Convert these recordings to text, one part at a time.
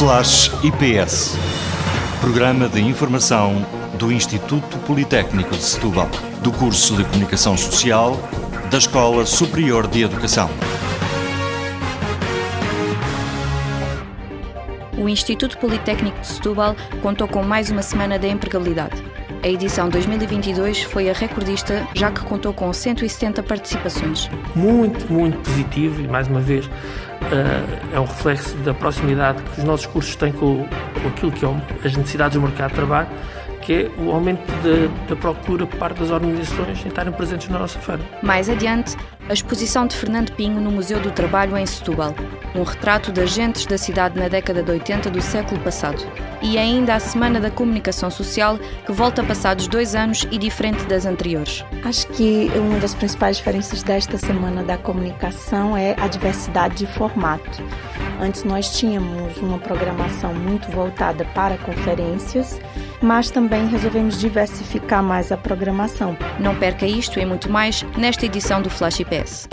Flash IPS. Programa de informação do Instituto Politécnico de Setúbal, do curso de Comunicação Social, da Escola Superior de Educação. O Instituto Politécnico de Setúbal contou com mais uma semana da empregabilidade. A edição 2022 foi a recordista, já que contou com 170 participações. Muito, muito positivo e, mais uma vez, é um reflexo da proximidade que os nossos cursos têm com, aquilo que são as necessidades do mercado de trabalho que é o aumento da, procura por parte das organizações em estarem presentes na nossa feira. Mais adiante, a exposição de Fernando Pinho no Museu do Trabalho em Setúbal, um retrato das gentes da cidade na década de 80 do século passado. E ainda a Semana da Comunicação Social, que volta passados dois anos e diferente das anteriores. Acho que uma das principais diferenças desta Semana da Comunicação é a diversidade de formato. Antes nós tínhamos uma programação muito voltada para conferências, mas também resolvemos diversificar mais a programação. Não perca isto e muito mais nesta edição do Flash IPS.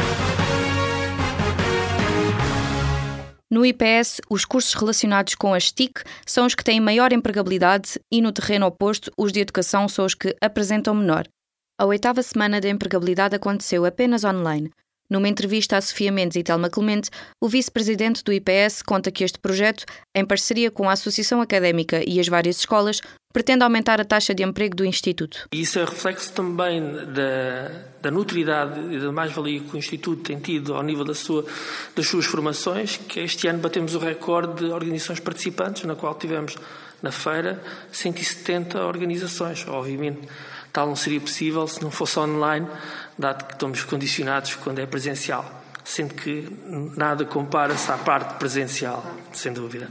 No IPS, os cursos relacionados com as TIC são os que têm maior empregabilidade e, no terreno oposto, os de educação são os que apresentam menor. A oitava semana de empregabilidade aconteceu apenas online, numa entrevista a Sofia Mendes e Telma Clemente, o vice-presidente do IPS conta que este projeto, em parceria com a Associação Académica e as várias escolas, pretende aumentar a taxa de emprego do Instituto. Isso é reflexo também da, da nutridade e da mais-valia que o Instituto tem tido ao nível da sua, das suas formações, que este ano batemos o recorde de organizações participantes, na qual tivemos na feira 170 organizações. Obviamente, tal não seria possível se não fosse online, dado que estamos condicionados quando é presencial, sendo que nada compara-se à parte presencial, sem dúvida.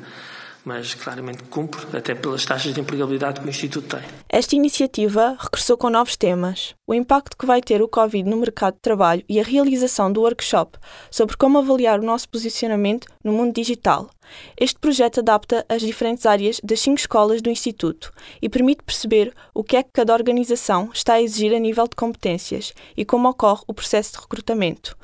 Mas claramente cumpre, até pelas taxas de empregabilidade que o Instituto tem. Esta iniciativa regressou com novos temas: o impacto que vai ter o Covid no mercado de trabalho e a realização do workshop sobre como avaliar o nosso posicionamento no mundo digital. Este projeto adapta as diferentes áreas das cinco escolas do Instituto e permite perceber o que é que cada organização está a exigir a nível de competências e como ocorre o processo de recrutamento.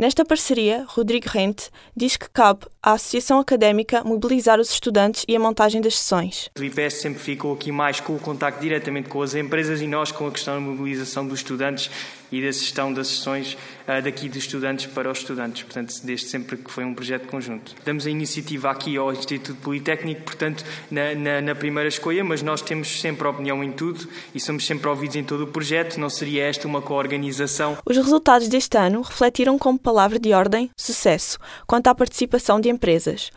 Nesta parceria, Rodrigo Rente diz que cabe à Associação Académica mobilizar os estudantes e a montagem das sessões. O IPS sempre ficou aqui mais com o contacto diretamente com as empresas e nós com a questão da mobilização dos estudantes e da gestão das sessões uh, daqui dos estudantes para os estudantes. Portanto, desde sempre que foi um projeto conjunto. Damos a iniciativa aqui ao Instituto Politécnico, portanto, na, na, na primeira escolha, mas nós temos sempre opinião em tudo e somos sempre ouvidos em todo o projeto. Não seria esta uma coorganização? Os resultados deste ano refletiram como palavra de ordem sucesso quanto à participação de empresas.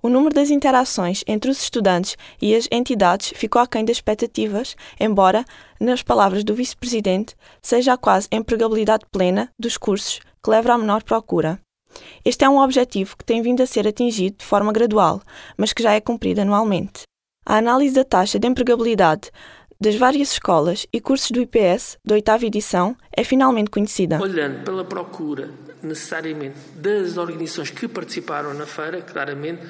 O número das interações entre os estudantes e as entidades ficou aquém das expectativas, embora, nas palavras do vice-presidente, seja a quase empregabilidade plena dos cursos que leva à menor procura. Este é um objetivo que tem vindo a ser atingido de forma gradual, mas que já é cumprido anualmente. A análise da taxa de empregabilidade das várias escolas e cursos do IPS da oitava edição é finalmente conhecida. Olhando pela procura necessariamente das organizações que participaram na feira, claramente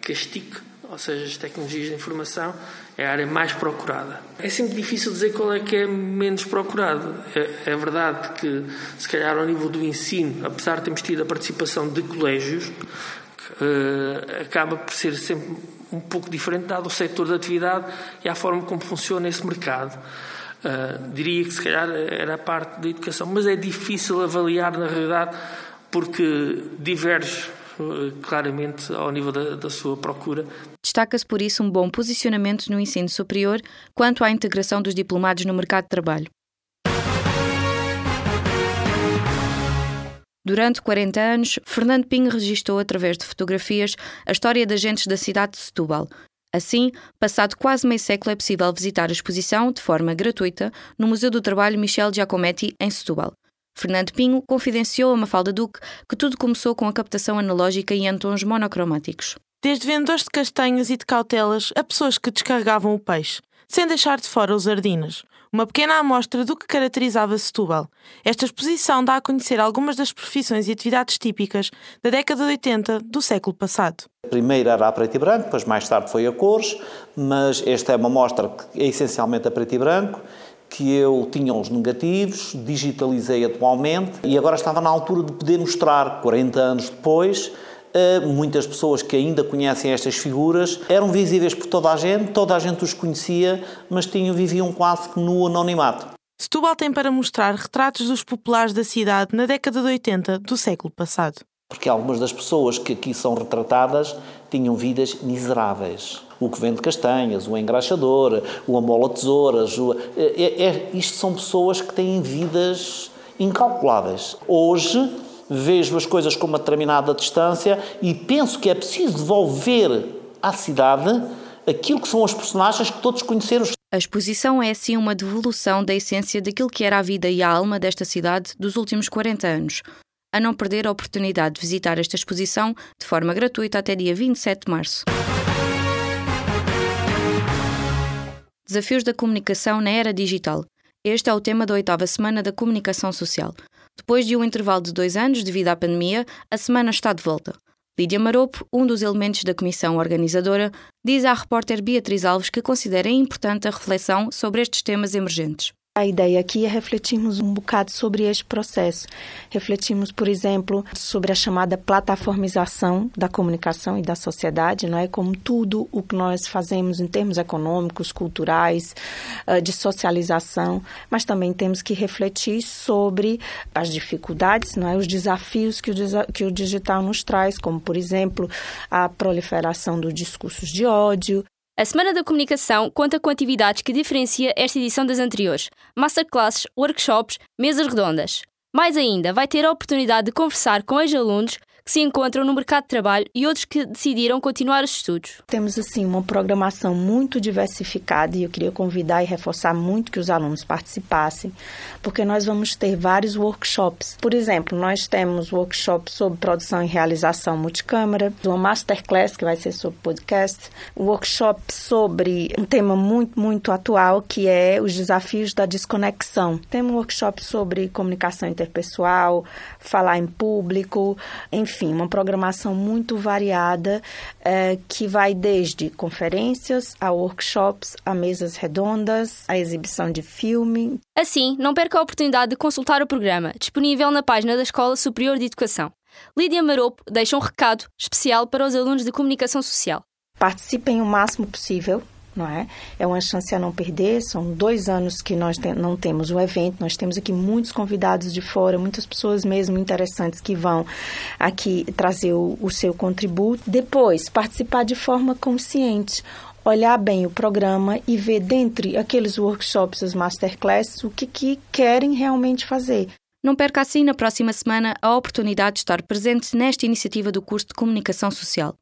que as TIC, ou seja, as tecnologias de informação, é a área mais procurada. É sempre difícil dizer qual é que é menos procurado. É, é verdade que, se calhar, ao nível do ensino, apesar de termos tido a participação de colégios, uh, acaba por ser sempre um pouco diferente, dado o setor da atividade e a forma como funciona esse mercado. Uh, diria que se calhar era a parte da educação, mas é difícil avaliar na realidade porque diverge uh, claramente ao nível da, da sua procura. Destaca-se por isso um bom posicionamento no ensino superior quanto à integração dos diplomados no mercado de trabalho. Durante 40 anos, Fernando Pinho registou através de fotografias a história das gentes da cidade de Setúbal, Assim, passado quase meio século, é possível visitar a exposição, de forma gratuita, no Museu do Trabalho Michel Giacometti, em Setúbal. Fernando Pinho confidenciou a Mafalda Duque que tudo começou com a captação analógica e em tons monocromáticos. Desde vendedores de castanhas e de cautelas a pessoas que descarregavam o peixe, sem deixar de fora os ardinas uma pequena amostra do que caracterizava Setúbal. Esta exposição dá a conhecer algumas das profissões e atividades típicas da década de 80 do século passado. Primeiro era a preto e branco, depois mais tarde foi a cores, mas esta é uma mostra que é essencialmente a preto e branco, que eu tinha os negativos, digitalizei atualmente e agora estava na altura de poder mostrar, 40 anos depois, muitas pessoas que ainda conhecem estas figuras eram visíveis por toda a gente, toda a gente os conhecia, mas tinham, viviam quase que no anonimato. Setúbal tem para mostrar retratos dos populares da cidade na década de 80 do século passado. Porque algumas das pessoas que aqui são retratadas tinham vidas miseráveis. O que vende castanhas, o engraxador, o amola tesouras. O... É, é, isto são pessoas que têm vidas incalculáveis. Hoje vejo as coisas com uma determinada distância e penso que é preciso devolver à cidade aquilo que são os personagens que todos conheceram. A exposição é assim uma devolução da essência daquilo que era a vida e a alma desta cidade dos últimos 40 anos. A não perder a oportunidade de visitar esta exposição de forma gratuita até dia 27 de março. Desafios da comunicação na era digital. Este é o tema da oitava semana da comunicação social. Depois de um intervalo de dois anos devido à pandemia, a semana está de volta. Lídia Maropo, um dos elementos da comissão organizadora, diz à repórter Beatriz Alves que considera importante a reflexão sobre estes temas emergentes. A ideia aqui é refletirmos um bocado sobre este processo. Refletimos, por exemplo, sobre a chamada plataformização da comunicação e da sociedade, não é? Como tudo o que nós fazemos em termos econômicos, culturais, eh, de socialização, mas também temos que refletir sobre as dificuldades, não é? Os desafios que o, que o digital nos traz, como, por exemplo, a proliferação dos discursos de ódio, a Semana da Comunicação conta com atividades que diferencia esta edição das anteriores: masterclasses, workshops, mesas redondas. Mais ainda, vai ter a oportunidade de conversar com ex-alunos que se encontram no mercado de trabalho e outros que decidiram continuar os estudos. Temos assim uma programação muito diversificada e eu queria convidar e reforçar muito que os alunos participassem, porque nós vamos ter vários workshops. Por exemplo, nós temos workshop sobre produção e realização multicâmara, uma masterclass que vai ser sobre podcast, um workshop sobre um tema muito, muito atual que é os desafios da desconexão. Temos um workshop sobre comunicação interpessoal, falar em público, enfim, enfim, uma programação muito variada é, que vai desde conferências a workshops, a mesas redondas, a exibição de filme. Assim, não perca a oportunidade de consultar o programa, disponível na página da Escola Superior de Educação. Lídia Maropo deixa um recado especial para os alunos de comunicação social. Participem o máximo possível não é? É uma chance a não perder. São dois anos que nós te não temos o evento. Nós temos aqui muitos convidados de fora, muitas pessoas mesmo interessantes que vão aqui trazer o, o seu contributo. Depois, participar de forma consciente olhar bem o programa e ver dentre aqueles workshops, as masterclasses, o que, que querem realmente fazer. Não perca assim na próxima semana a oportunidade de estar presente nesta iniciativa do curso de Comunicação Social.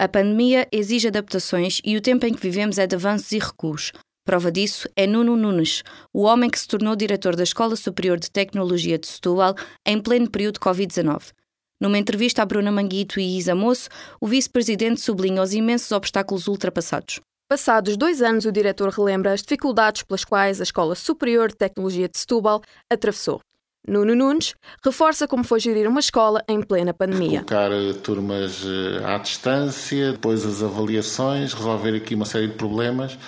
A pandemia exige adaptações e o tempo em que vivemos é de avanços e recuos. Prova disso é Nuno Nunes, o homem que se tornou diretor da Escola Superior de Tecnologia de Setúbal em pleno período Covid-19. Numa entrevista a Bruna Manguito e Isa Moço, o vice-presidente sublinha os imensos obstáculos ultrapassados. Passados dois anos, o diretor relembra as dificuldades pelas quais a Escola Superior de Tecnologia de Setúbal atravessou. Nuno Nunes reforça como foi gerir uma escola em plena pandemia. Colocar eh, turmas eh, à distância, depois as avaliações, resolver aqui uma série de problemas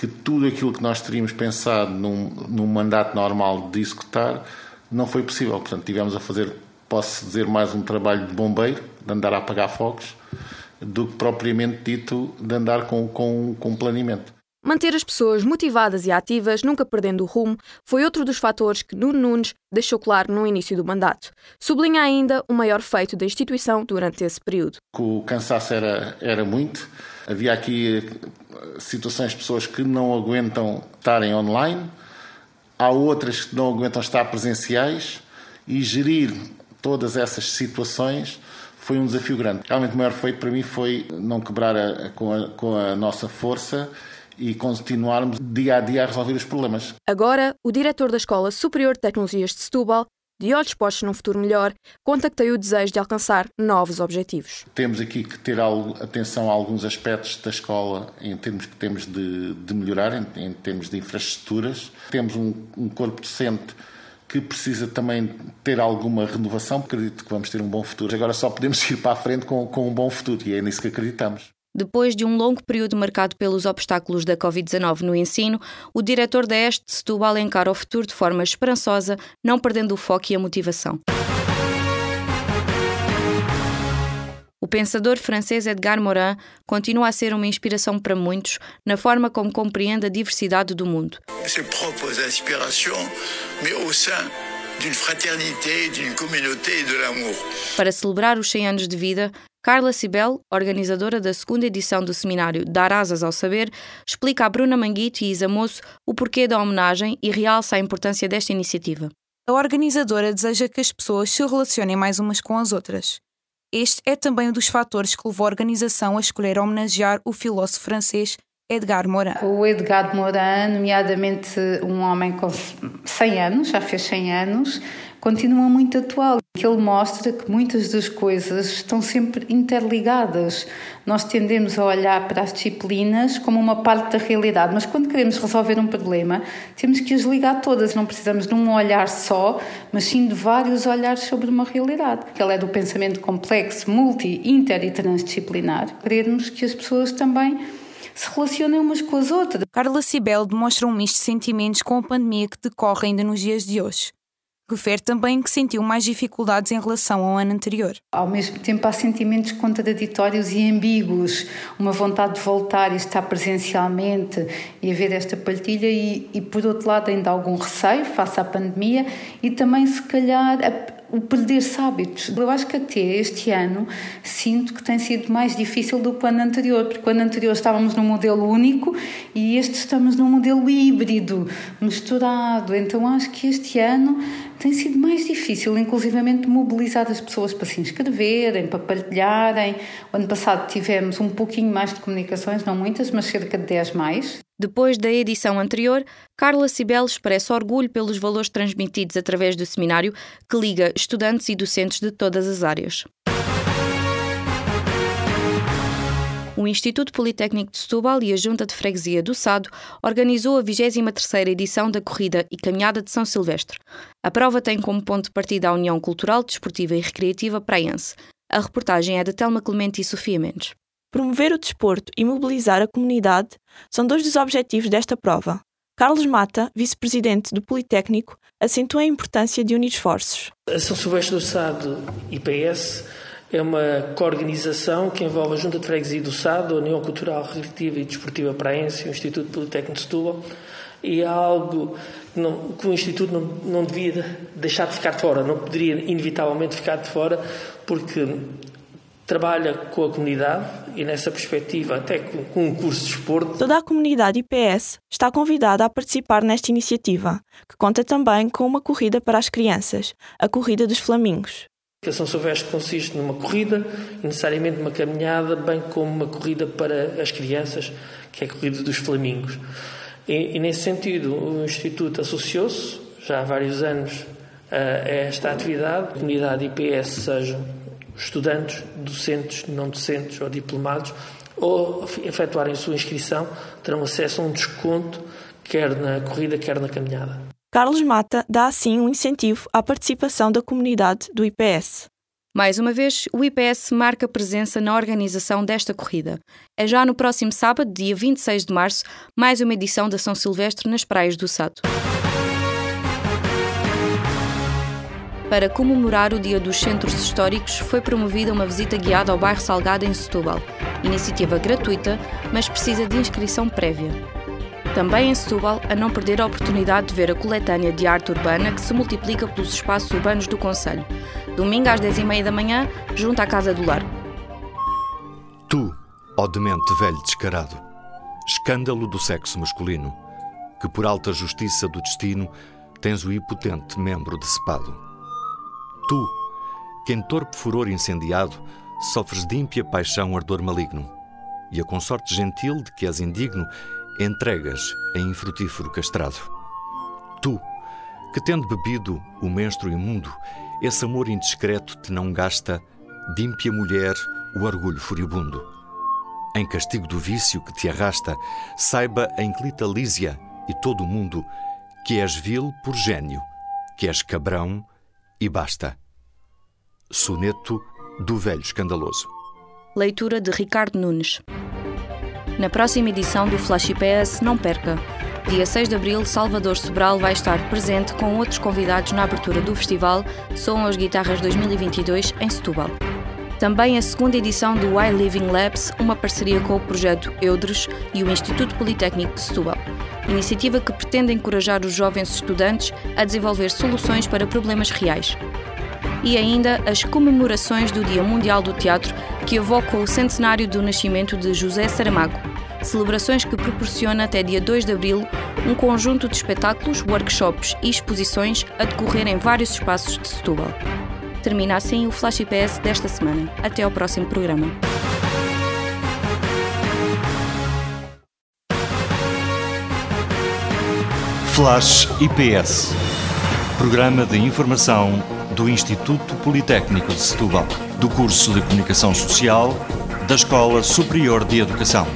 que tudo aquilo que nós teríamos pensado num, num mandato normal de executar não foi possível. Portanto, tivemos a fazer, posso dizer, mais um trabalho de bombeiro, de andar a apagar fogos, do que propriamente dito de andar com, com, com planeamento. Manter as pessoas motivadas e ativas, nunca perdendo o rumo, foi outro dos fatores que Nuno Nunes deixou claro no início do mandato. Sublinha ainda o maior feito da instituição durante esse período. O cansaço era, era muito. Havia aqui eh, situações de pessoas que não aguentam estarem online, há outras que não aguentam estar presenciais e gerir todas essas situações foi um desafio grande. Realmente o maior feito para mim foi não quebrar a, com, a, com a nossa força e continuarmos dia a dia a resolver os problemas. Agora, o diretor da Escola Superior de Tecnologias de Setúbal, de olhos postos num futuro melhor, conta que tem o desejo de alcançar novos objetivos. Temos aqui que ter atenção a alguns aspectos da escola em termos que temos de, de melhorar, em, em, termos de infraestruturas. Temos um, um corpo docente que precisa também ter alguma renovação, acredito que vamos ter um bom futuro. Agora só podemos ir para a frente com, com um bom futuro e é nisso que acreditamos. Depois de um longo período marcado pelos obstáculos da Covid-19 no ensino, o diretor da Este de Setúbal encara o futuro de forma esperançosa, não perdendo o foco e a motivação. O pensador francês Edgar Morin continua a ser uma inspiração para muitos na forma como compreende a diversidade do mundo. Se propose inspiration, mais au sein d'une fraternité, d'une communauté et de l'amour. Para celebrar os 100 anos de vida, Carla Cibel, organizadora da segunda edição do seminário Dar Asas ao Saber, explica a Bruna Manguito e Isa Moço o porquê da homenagem e realça a importância desta iniciativa. A organizadora deseja que as pessoas se relacionem mais umas com as outras. Este é também um dos fatores que levou a organização a escolher homenagear o filósofo francês Edgar Morin. O Edgar Morin, nomeadamente um homem com 100 anos, já fez 100 anos, continua muito atual. Que ele mostra que muitas das coisas estão sempre interligadas. Nós tendemos a olhar para as disciplinas como uma parte da realidade, mas quando queremos resolver um problema, temos que as ligar todas. Não precisamos de um olhar só, mas sim de vários olhares sobre uma realidade. Ele é do pensamento complexo, multi, inter e transdisciplinar. Queremos que as pessoas também se relacionem umas com as outras. Carla Cibel demonstra um misto de sentimentos com a pandemia que decorre ainda nos dias de hoje. Refere também que sentiu mais dificuldades em relação ao ano anterior. Ao mesmo tempo, há sentimentos contraditórios e ambíguos. Uma vontade de voltar e estar presencialmente e haver esta partilha, e, e por outro lado, ainda algum receio face à pandemia e também, se calhar, a, o perder-se hábitos. Eu acho que até este ano sinto que tem sido mais difícil do que o ano anterior, porque o ano anterior estávamos num modelo único e este estamos num modelo híbrido, misturado. Então acho que este ano tem sido mais difícil, inclusivamente, mobilizar as pessoas para se inscreverem, para partilharem. O ano passado tivemos um pouquinho mais de comunicações, não muitas, mas cerca de 10 mais. Depois da edição anterior, Carla Cibel expressa orgulho pelos valores transmitidos através do seminário que liga estudantes e docentes de todas as áreas. O Instituto Politécnico de Setúbal e a Junta de Freguesia do Sado organizou a 23ª edição da Corrida e Caminhada de São Silvestre. A prova tem como ponto de partida a União Cultural, Desportiva e Recreativa Praense. A reportagem é de Telma Clemente e Sofia Mendes. Promover o desporto e mobilizar a comunidade são dois dos objetivos desta prova. Carlos Mata, vice-presidente do Politécnico, acentua a importância de unir esforços. A São Silvestre do Sado IPS é uma coorganização que envolve a Junta de Freguesia do Sado, a União Cultural, Recreativa e Desportiva Praense o Instituto Politécnico de Setúbal e é algo que, não, que o Instituto não, não devia deixar de ficar de fora, não poderia inevitavelmente ficar de fora, porque trabalha com a comunidade e, nessa perspectiva, até com um curso de esporte. Toda a comunidade IPS está convidada a participar nesta iniciativa, que conta também com uma corrida para as crianças, a Corrida dos Flamingos. A São Silvestre consiste numa corrida, necessariamente uma caminhada, bem como uma corrida para as crianças, que é a Corrida dos Flamingos. E, e nesse sentido, o Instituto associou-se, já há vários anos, a esta atividade. A comunidade IPS, sejam estudantes, docentes, não docentes ou diplomados, ou efetuarem a sua inscrição, terão acesso a um desconto, quer na corrida, quer na caminhada. Carlos Mata dá assim um incentivo à participação da comunidade do IPS. Mais uma vez, o IPS marca presença na organização desta corrida. É já no próximo sábado, dia 26 de março, mais uma edição da São Silvestre nas praias do Sado. Para comemorar o Dia dos Centros Históricos, foi promovida uma visita guiada ao bairro Salgado em Setúbal. Iniciativa gratuita, mas precisa de inscrição prévia. Também em Setúbal, a não perder a oportunidade de ver a coletânea de arte urbana que se multiplica pelos espaços urbanos do Conselho. Domingo às 10h30 da manhã, junto à Casa do Lar. Tu, ó demente velho descarado, escândalo do sexo masculino, que por alta justiça do destino tens o impotente membro decepado. Tu, que em torpe furor incendiado sofres de ímpia paixão ardor maligno, e a consorte gentil de que és indigno entregas em infrutífero castrado. Tu, que tendo bebido o menstro imundo, esse amor indiscreto te não gasta de ímpia mulher o orgulho furibundo. Em castigo do vício que te arrasta, saiba a inclita Lísia e todo o mundo que és vil por gênio, que és cabrão e basta. Soneto do Velho Escandaloso. Leitura de Ricardo Nunes. Na próxima edição do Flash IPS, não perca. Dia 6 de abril, Salvador Sobral vai estar presente com outros convidados na abertura do festival Soam as Guitarras 2022 em Setúbal. Também a segunda edição do I Living Labs, uma parceria com o projeto Eudres e o Instituto Politécnico de Setúbal. Iniciativa que pretende encorajar os jovens estudantes a desenvolver soluções para problemas reais. E ainda as comemorações do Dia Mundial do Teatro, que evocam o centenário do nascimento de José Saramago. Celebrações que proporciona até dia 2 de abril um conjunto de espetáculos, workshops e exposições a decorrer em vários espaços de Setúbal. Termina assim o Flash IPS desta semana. Até ao próximo programa. Flash IPS. Programa de informação do Instituto Politécnico de Setúbal, do curso de Comunicação Social da Escola Superior de Educação.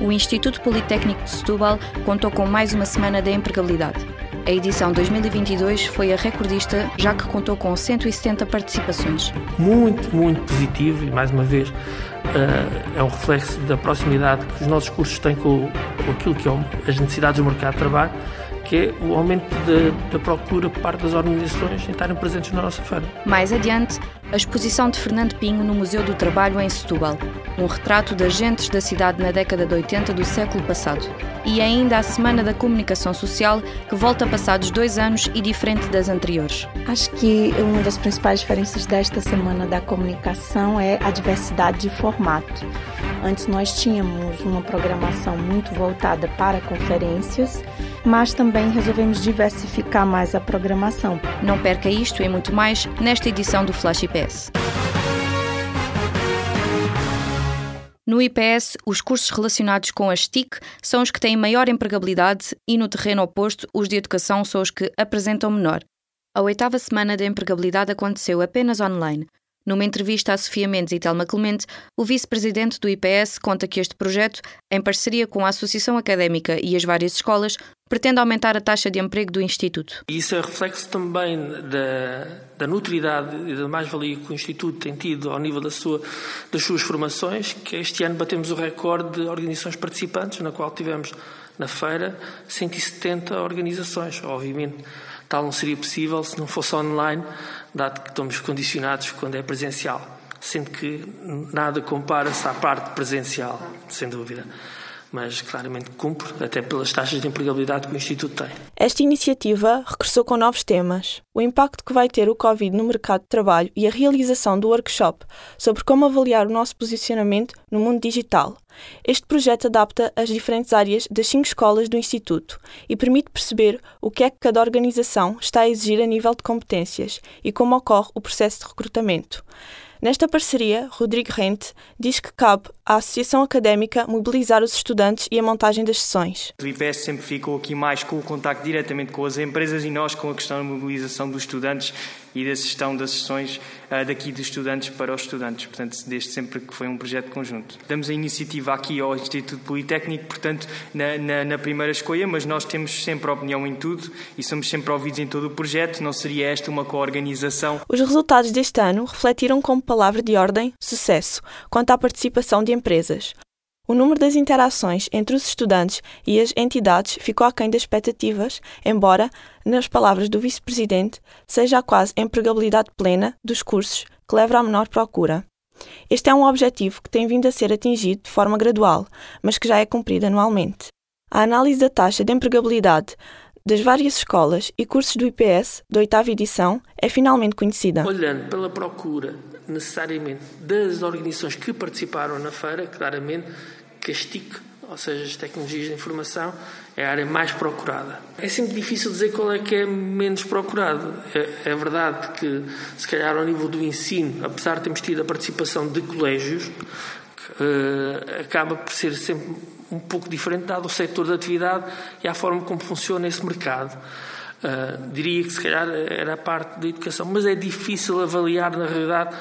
O Instituto Politécnico de Setúbal contou com mais uma semana de empregabilidade. A edição 2022 foi a recordista, já que contou com 170 participações. Muito, muito positivo e, mais uma vez, é um reflexo da proximidade que os nossos cursos têm com, com aquilo que é as necessidades do mercado de trabalho que é o aumento da procura por parte das organizações em estarem presentes na nossa feira. Mais adiante, a exposição de Fernando Pinho no Museu do Trabalho em Setúbal, um retrato das gentes da cidade na década de 80 do século passado. E ainda a Semana da Comunicação Social, que volta passados dois anos e diferente das anteriores. Acho que uma das principais diferenças desta Semana da Comunicação é a diversidade de formato. Antes nós tínhamos uma programação muito voltada para conferências, mas também resolvemos diversificar mais a programação. Não perca isto e muito mais nesta edição do Flash IPS. No IPS, os cursos relacionados com as TIC são os que têm maior empregabilidade e, no terreno oposto, os de educação são os que apresentam menor. A oitava semana de empregabilidade aconteceu apenas online, numa entrevista a Sofia Mendes e Telma Clemente, o vice-presidente do IPS conta que este projeto, em parceria com a Associação Académica e as várias escolas, pretende aumentar a taxa de emprego do Instituto. Isso é reflexo também da, da notoriedade e da mais-valia que o Instituto tem tido ao nível da sua, das suas formações, que este ano batemos o recorde de organizações participantes, na qual tivemos na feira 170 organizações, obviamente Tal não seria possível se não fosse online, dado que estamos condicionados quando é presencial. Sendo que nada compara-se à parte presencial, sem dúvida mas claramente cumpre, até pelas taxas de empregabilidade que o Instituto tem. Esta iniciativa regressou com novos temas: o impacto que vai ter o Covid no mercado de trabalho e a realização do workshop sobre como avaliar o nosso posicionamento no mundo digital. Este projeto adapta as diferentes áreas das cinco escolas do Instituto e permite perceber o que é que cada organização está a exigir a nível de competências e como ocorre o processo de recrutamento. Nesta parceria, Rodrigo Rente diz que cabe à Associação Académica mobilizar os estudantes e a montagem das sessões. O IPS sempre ficou aqui mais com o contacto diretamente com as empresas e nós com a questão da mobilização dos estudantes e da gestão das sessões uh, daqui dos estudantes para os estudantes, portanto, desde sempre que foi um projeto conjunto. Damos a iniciativa aqui ao Instituto Politécnico, portanto, na, na, na primeira escolha, mas nós temos sempre opinião em tudo e somos sempre ouvidos em todo o projeto, não seria esta uma co-organização. Os resultados deste ano refletiram como palavra de ordem sucesso quanto à participação de empresas. O número das interações entre os estudantes e as entidades ficou aquém das expectativas, embora, nas palavras do vice-presidente, seja a quase empregabilidade plena dos cursos que leva à menor procura. Este é um objetivo que tem vindo a ser atingido de forma gradual, mas que já é cumprido anualmente. A análise da taxa de empregabilidade das várias escolas e cursos do IPS da oitava edição é finalmente conhecida. Olhando pela procura necessariamente das organizações que participaram na feira, claramente que TIC, ou seja, as tecnologias de informação, é a área mais procurada. É sempre difícil dizer qual é que é menos procurado. É, é verdade que, se calhar, ao nível do ensino, apesar de termos tido a participação de colégios, uh, acaba por ser sempre um pouco diferente, dado o setor da atividade e a forma como funciona esse mercado. Uh, diria que se calhar era a parte da educação, mas é difícil avaliar na realidade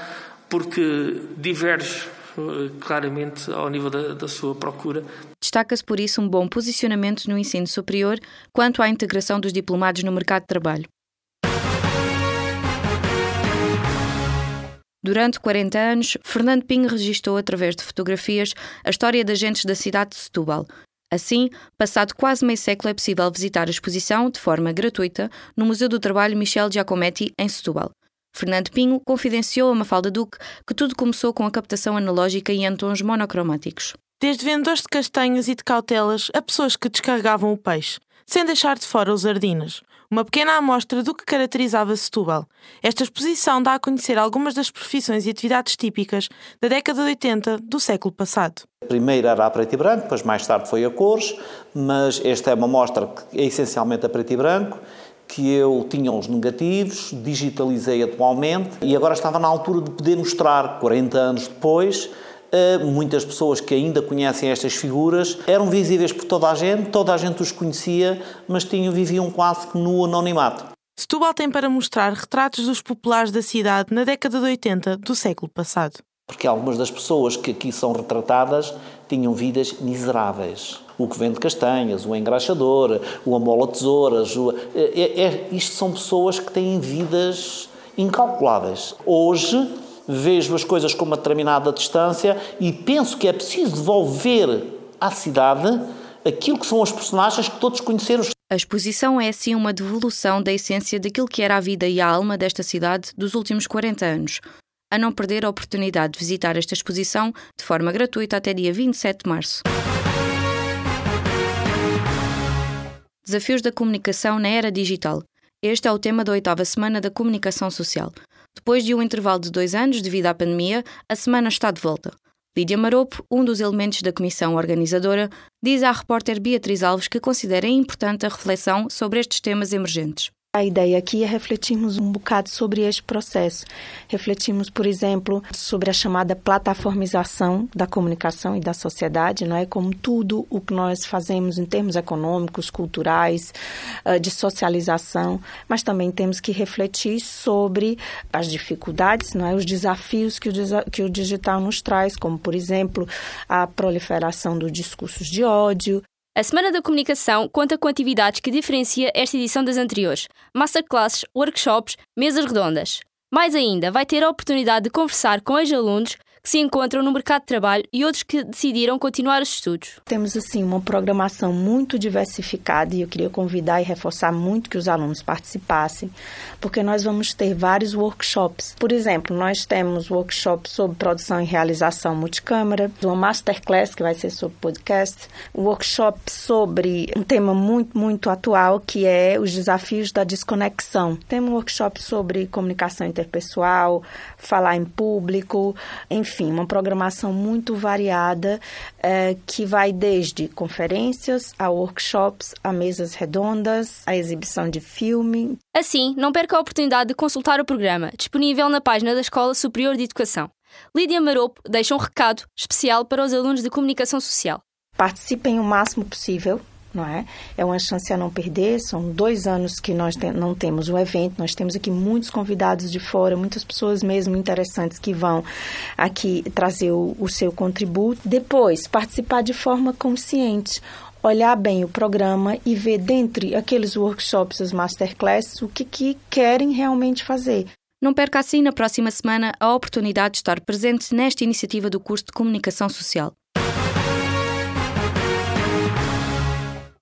porque diverge eh, claramente ao nível da, da sua procura. Destaca-se por isso um bom posicionamento no ensino superior quanto à integração dos diplomados no mercado de trabalho. Durante 40 anos, Fernando Pinho registou através de fotografias a história de agentes da cidade de Setúbal. Assim, passado quase meio século, é possível visitar a exposição, de forma gratuita, no Museu do Trabalho Michel Giacometti, em Setúbal. Fernando Pinho confidenciou a Mafalda Duque que tudo começou com a captação analógica e em tons monocromáticos. Desde vendedores de castanhas e de cautelas a pessoas que descarregavam o peixe, sem deixar de fora os sardinas. Uma pequena amostra do que caracterizava Setúbal. Esta exposição dá a conhecer algumas das profissões e atividades típicas da década de 80 do século passado. Primeiro era a preto e branco, depois mais tarde foi a cores, mas esta é uma amostra que é essencialmente a preto e branco que eu tinha os negativos, digitalizei atualmente e agora estava na altura de poder mostrar, 40 anos depois, muitas pessoas que ainda conhecem estas figuras eram visíveis por toda a gente, toda a gente os conhecia, mas tinham, viviam quase que no anonimato. Setúbal tem para mostrar retratos dos populares da cidade na década de 80 do século passado. Porque algumas das pessoas que aqui são retratadas tinham vidas miseráveis. O que vende castanhas, o engraxador, o amola tesouras. O... É, é, é, isto são pessoas que têm vidas incalculáveis. Hoje, vejo as coisas com uma determinada distância e penso que é preciso devolver à cidade aquilo que são os personagens que todos conheceram. A exposição é assim uma devolução da essência daquilo que era a vida e a alma desta cidade dos últimos 40 anos. A não perder a oportunidade de visitar esta exposição de forma gratuita até dia 27 de março. Desafios da comunicação na era digital. Este é o tema da oitava semana da comunicação social. Depois de um intervalo de dois anos devido à pandemia, a semana está de volta. Lídia Maropo, um dos elementos da comissão organizadora, diz à repórter Beatriz Alves que considera importante a reflexão sobre estes temas emergentes. A ideia aqui é refletirmos um bocado sobre este processo. Refletimos, por exemplo, sobre a chamada plataformização da comunicação e da sociedade, não é? Como tudo o que nós fazemos em termos econômicos, culturais, eh, de socialização, mas também temos que refletir sobre as dificuldades, não é? Os desafios que o, que o digital nos traz, como, por exemplo, a proliferação dos discursos de ódio, a Semana da Comunicação conta com atividades que diferencia esta edição das anteriores: masterclasses, workshops, mesas redondas. Mais ainda, vai ter a oportunidade de conversar com ex-alunos que se encontram no mercado de trabalho e outros que decidiram continuar os estudos. Temos assim uma programação muito diversificada e eu queria convidar e reforçar muito que os alunos participassem, porque nós vamos ter vários workshops. Por exemplo, nós temos workshop sobre produção e realização multicâmara, uma masterclass que vai ser sobre podcast, um workshop sobre um tema muito, muito atual que é os desafios da desconexão. Temos um workshop sobre comunicação interpessoal, falar em público, enfim enfim, uma programação muito variada é, que vai desde conferências a workshops, a mesas redondas, a exibição de filme. Assim, não perca a oportunidade de consultar o programa, disponível na página da Escola Superior de Educação. Lídia Maropo deixa um recado especial para os alunos de comunicação social. Participem o máximo possível não é? É uma chance a não perder. São dois anos que nós não temos o evento. Nós temos aqui muitos convidados de fora, muitas pessoas mesmo interessantes que vão aqui trazer o, o seu contributo. Depois, participar de forma consciente olhar bem o programa e ver dentre aqueles workshops, as masterclasses, o que, que querem realmente fazer. Não perca assim na próxima semana a oportunidade de estar presente nesta iniciativa do curso de Comunicação Social.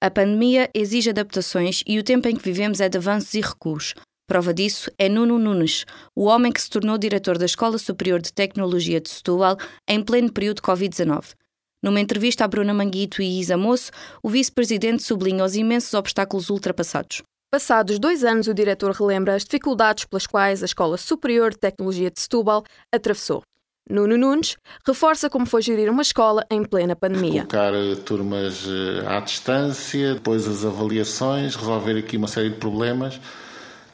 A pandemia exige adaptações e o tempo em que vivemos é de avanços e recuos. Prova disso é Nuno Nunes, o homem que se tornou diretor da Escola Superior de Tecnologia de Setúbal em pleno período Covid-19. Numa entrevista a Bruna Manguito e Isa Moço, o vice-presidente sublinha os imensos obstáculos ultrapassados. Passados dois anos, o diretor relembra as dificuldades pelas quais a Escola Superior de Tecnologia de Setúbal atravessou. Nuno Nunes reforça como foi gerir uma escola em plena pandemia. Colocar eh, turmas eh, à distância, depois as avaliações, resolver aqui uma série de problemas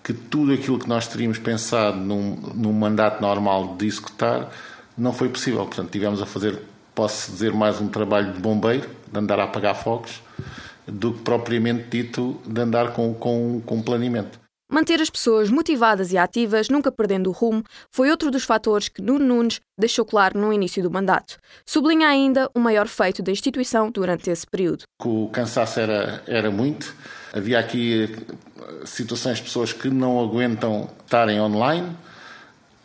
que tudo aquilo que nós teríamos pensado num, num mandato normal de executar não foi possível. Portanto, tivemos a fazer, posso dizer, mais um trabalho de bombeiro, de andar a apagar fogos, do que propriamente dito de andar com, com, com planeamento. Manter as pessoas motivadas e ativas, nunca perdendo o rumo, foi outro dos fatores que Nuno Nunes deixou claro no início do mandato. Sublinha ainda o maior feito da instituição durante esse período. O cansaço era, era muito. Havia aqui eh, situações de pessoas que não aguentam estarem online.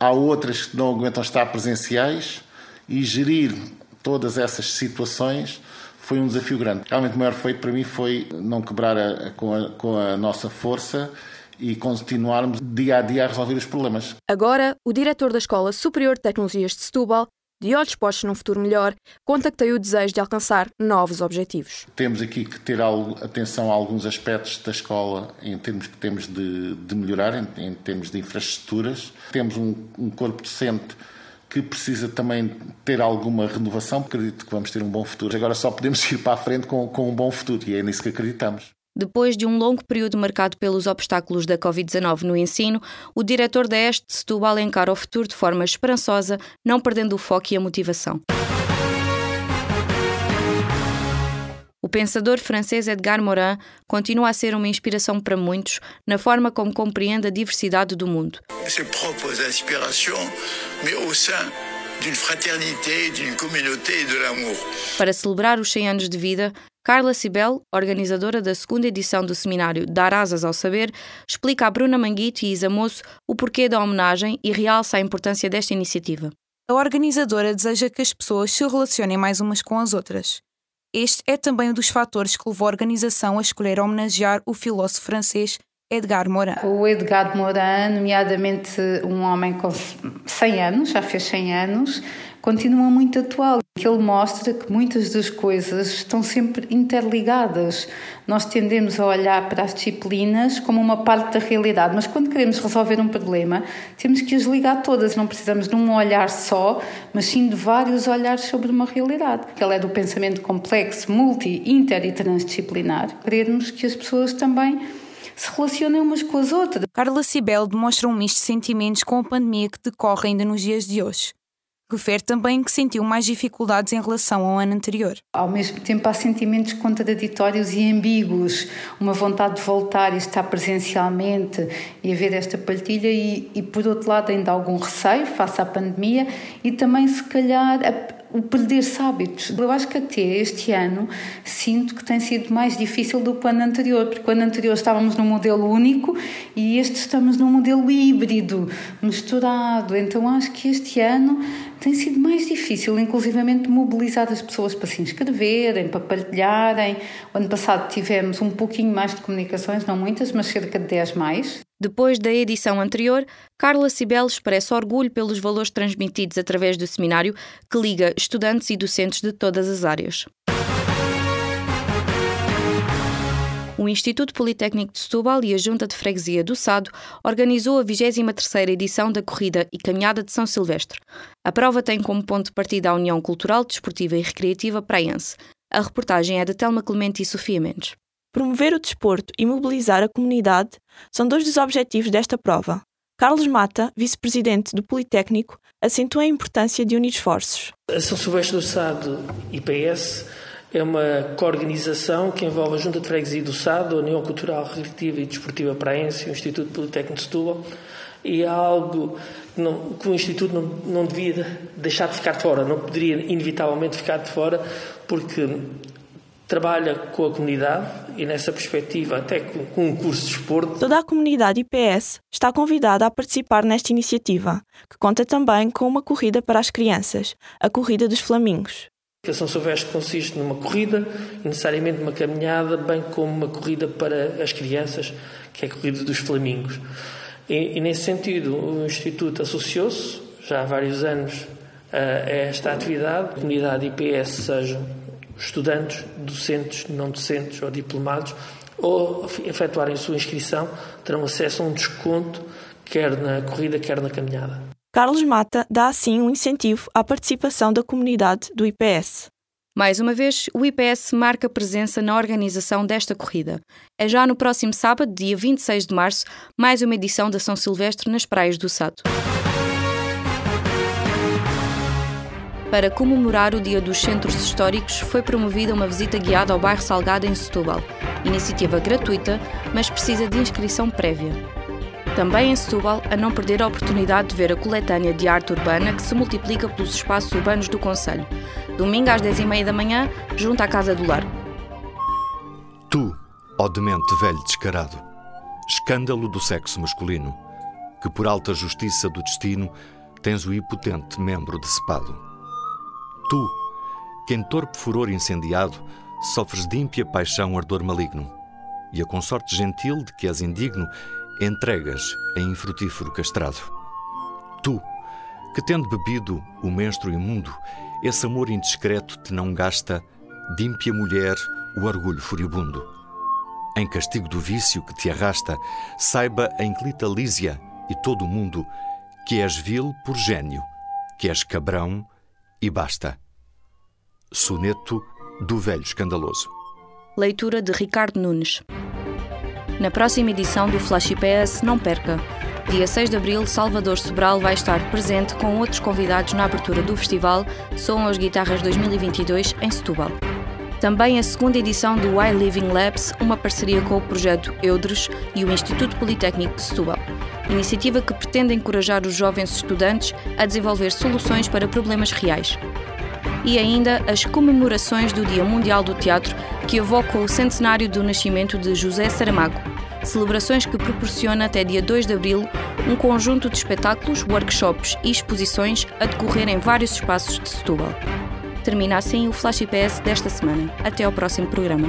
há outras que não aguentam estar presenciais e gerir todas essas situações foi um desafio grande. Realmente o maior feito para mim foi não quebrar a, com, a, com a nossa força e continuarmos dia a dia a resolver os problemas. Agora, o diretor da Escola Superior de Tecnologias de Setúbal de olhos postos num futuro melhor, conta que tem o desejo de alcançar novos objetivos. Temos aqui que ter atenção a alguns aspectos da escola em termos que temos de, de melhorar, em, em, termos de infraestruturas. Temos um, um corpo docente que precisa também ter alguma renovação, acredito que vamos ter um bom futuro. Agora só podemos ir para a frente com, com um bom futuro e é nisso que acreditamos. Depois de um longo período marcado pelos obstáculos da Covid-19 no ensino, o diretor da Este de Setúbal encara o futuro de forma esperançosa, não perdendo o foco e a motivação. O pensador francês Edgar Morin continua a ser uma inspiração para muitos na forma como compreende a diversidade do mundo. C'est propre aux inspirations, mais au sein d'une fraternité, d'une communauté et de l'amour. Para celebrar os 100 anos de vida, Carla Cibel, organizadora da segunda edição do seminário Dar Asas ao Saber, explica a Bruna Manguito e Isa Moço o porquê da homenagem e realça a importância desta iniciativa. A organizadora deseja que as pessoas se relacionem mais umas com as outras. Este é também um dos fatores que levou a organização a escolher homenagear o filósofo francês Edgar Morin. O Edgar Morin, nomeadamente um homem com 100 anos, já fez 100 anos, continua muito atual. Ele mostra que muitas das coisas estão sempre interligadas. Nós tendemos a olhar para as disciplinas como uma parte da realidade, mas quando queremos resolver um problema, temos que as ligar todas. Não precisamos de um olhar só, mas sim de vários olhares sobre uma realidade. Ele é do pensamento complexo, multi, inter e transdisciplinar. Queremos que as pessoas também se relacionem umas com as outras. Carla Cibel demonstra um misto de sentimentos com a pandemia que decorre ainda nos dias de hoje. Refere também que sentiu mais dificuldades em relação ao ano anterior. Ao mesmo tempo, há sentimentos contraditórios e ambíguos, uma vontade de voltar e estar presencialmente e haver esta partilha, e, e por outro lado, ainda algum receio face à pandemia e também, se calhar, a, o perder-se hábitos. Eu acho que até este ano sinto que tem sido mais difícil do que o ano anterior, porque o ano anterior estávamos num modelo único e este estamos num modelo híbrido, misturado. Então acho que este ano tem sido mais difícil, inclusivamente, mobilizar as pessoas para se inscreverem, para partilharem. O ano passado tivemos um pouquinho mais de comunicações, não muitas, mas cerca de 10 mais. Depois da edição anterior, Carla Cibel expressa orgulho pelos valores transmitidos através do seminário que liga estudantes e docentes de todas as áreas. O Instituto Politécnico de Setúbal e a Junta de Freguesia do Sado organizou a 23ª edição da Corrida e Caminhada de São Silvestre. A prova tem como ponto de partida a União Cultural, Desportiva e Recreativa Praense. A reportagem é de Telma Clemente e Sofia Mendes. Promover o desporto e mobilizar a comunidade são dois dos objetivos desta prova. Carlos Mata, vice-presidente do Politécnico, acentua a importância de unir esforços. A São Silvestre do Sado IPS é uma coorganização que envolve a Junta de Freguesia do Sado, a União Cultural, Recreativa e Desportiva Praense o Instituto Politécnico de Setúbal e é algo que, não, que, o Instituto não, não devia deixar de ficar de fora, não poderia inevitavelmente ficar de fora, porque trabalha com a comunidade e nessa perspectiva até com um curso de esporte. Toda a comunidade IPS está convidada a participar nesta iniciativa, que conta também com uma corrida para as crianças, a Corrida dos Flamingos. A São Silvestre consiste numa corrida, necessariamente uma caminhada, bem como uma corrida para as crianças, que é a Corrida dos Flamingos. E, e nesse sentido, o Instituto associou-se, já há vários anos, a esta atividade. A comunidade IPS, sejam estudantes, docentes, não docentes ou diplomados, ou efetuarem sua inscrição, terão acesso a um desconto, quer na corrida, quer na caminhada. Carlos Mata dá assim um incentivo à participação da comunidade do IPS. Mais uma vez, o IPS marca presença na organização desta corrida. É já no próximo sábado, dia 26 de março, mais uma edição da São Silvestre nas praias do Sado. Para comemorar o Dia dos Centros Históricos, foi promovida uma visita guiada ao bairro Salgado em Setúbal. Iniciativa gratuita, mas precisa de inscrição prévia. Também em Setúbal, a não perder a oportunidade de ver a coletânea de arte urbana que se multiplica pelos espaços urbanos do Conselho. Domingo às 10h30 da manhã, junto à Casa do Largo. Tu, ó demente velho descarado, escândalo do sexo masculino, que por alta justiça do destino tens o impotente membro decepado. Tu, que em torpe furor incendiado sofres de ímpia paixão ardor maligno, e a consorte gentil de que és indigno entregas em infrutífero castrado. Tu, que tendo bebido o menstro imundo, esse amor indiscreto te não gasta, de ímpia mulher, o orgulho furibundo. Em castigo do vício que te arrasta, saiba a inclita Lísia e todo o mundo que és vil por gênio, que és cabrão e basta. Soneto do Velho Escandaloso. Leitura de Ricardo Nunes. Na próxima edição do Flash IPS, não perca. Dia 6 de abril, Salvador Sobral vai estar presente com outros convidados na abertura do festival Som as Guitarras 2022 em Setúbal. Também a segunda edição do I Living Labs, uma parceria com o projeto Eudres e o Instituto Politécnico de Setúbal. Iniciativa que pretende encorajar os jovens estudantes a desenvolver soluções para problemas reais e ainda as comemorações do Dia Mundial do Teatro, que evocam o centenário do nascimento de José Saramago. Celebrações que proporciona até dia 2 de abril um conjunto de espetáculos, workshops e exposições a decorrer em vários espaços de Setúbal. Termina assim o Flash IPS desta semana. Até ao próximo programa.